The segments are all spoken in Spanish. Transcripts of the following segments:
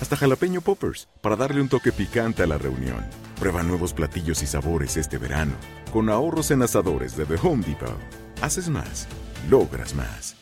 hasta jalapeño poppers, para darle un toque picante a la reunión. Prueba nuevos platillos y sabores este verano, con ahorros en asadores de The Home Depot. Haces más, logras más.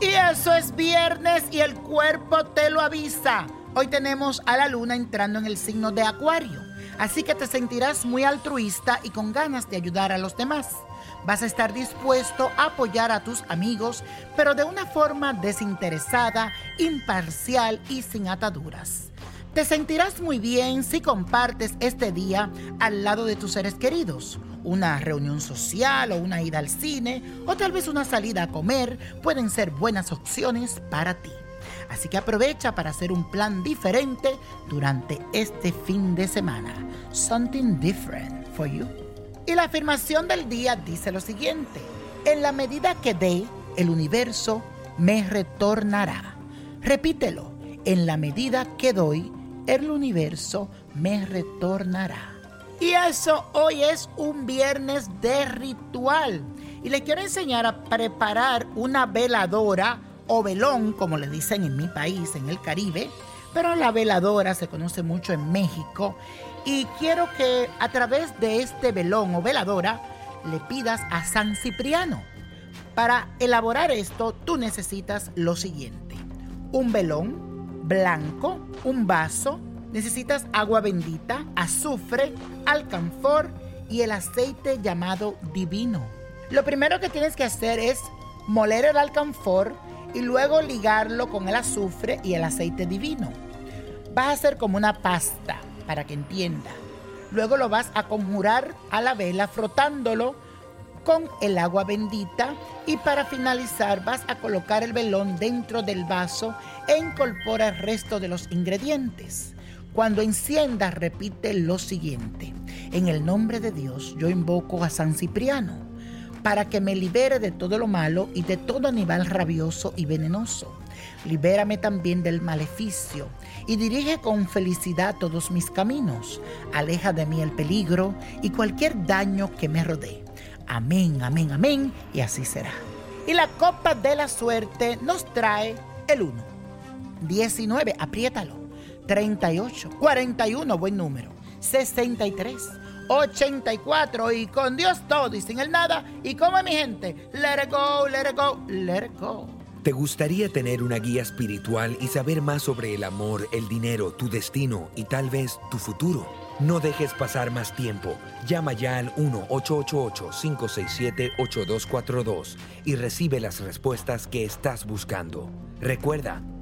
Y eso es viernes y el cuerpo te lo avisa. Hoy tenemos a la luna entrando en el signo de Acuario, así que te sentirás muy altruista y con ganas de ayudar a los demás. Vas a estar dispuesto a apoyar a tus amigos, pero de una forma desinteresada, imparcial y sin ataduras. Te sentirás muy bien si compartes este día al lado de tus seres queridos. Una reunión social o una ida al cine o tal vez una salida a comer pueden ser buenas opciones para ti. Así que aprovecha para hacer un plan diferente durante este fin de semana. Something different for you. Y la afirmación del día dice lo siguiente. En la medida que dé, el universo me retornará. Repítelo. En la medida que doy, el universo me retornará. Y eso hoy es un viernes de ritual. Y les quiero enseñar a preparar una veladora o velón, como le dicen en mi país, en el Caribe. Pero la veladora se conoce mucho en México. Y quiero que a través de este velón o veladora le pidas a San Cipriano. Para elaborar esto, tú necesitas lo siguiente. Un velón blanco, un vaso, necesitas agua bendita, azufre, alcanfor y el aceite llamado divino. Lo primero que tienes que hacer es moler el alcanfor y luego ligarlo con el azufre y el aceite divino. Vas a hacer como una pasta, para que entienda. Luego lo vas a conjurar a la vela frotándolo con el agua bendita y para finalizar vas a colocar el velón dentro del vaso e incorpora el resto de los ingredientes. Cuando enciendas repite lo siguiente. En el nombre de Dios yo invoco a San Cipriano para que me libere de todo lo malo y de todo animal rabioso y venenoso. Libérame también del maleficio y dirige con felicidad todos mis caminos. Aleja de mí el peligro y cualquier daño que me rodee. Amén, amén, amén, y así será. Y la copa de la suerte nos trae el 1, 19, apriétalo, 38, 41, buen número, 63. 84 y con Dios todo y sin el nada. Y como mi gente, let it go, let it go, let it go. ¿Te gustaría tener una guía espiritual y saber más sobre el amor, el dinero, tu destino y tal vez tu futuro? No dejes pasar más tiempo. Llama ya al 1-888-567-8242 y recibe las respuestas que estás buscando. Recuerda,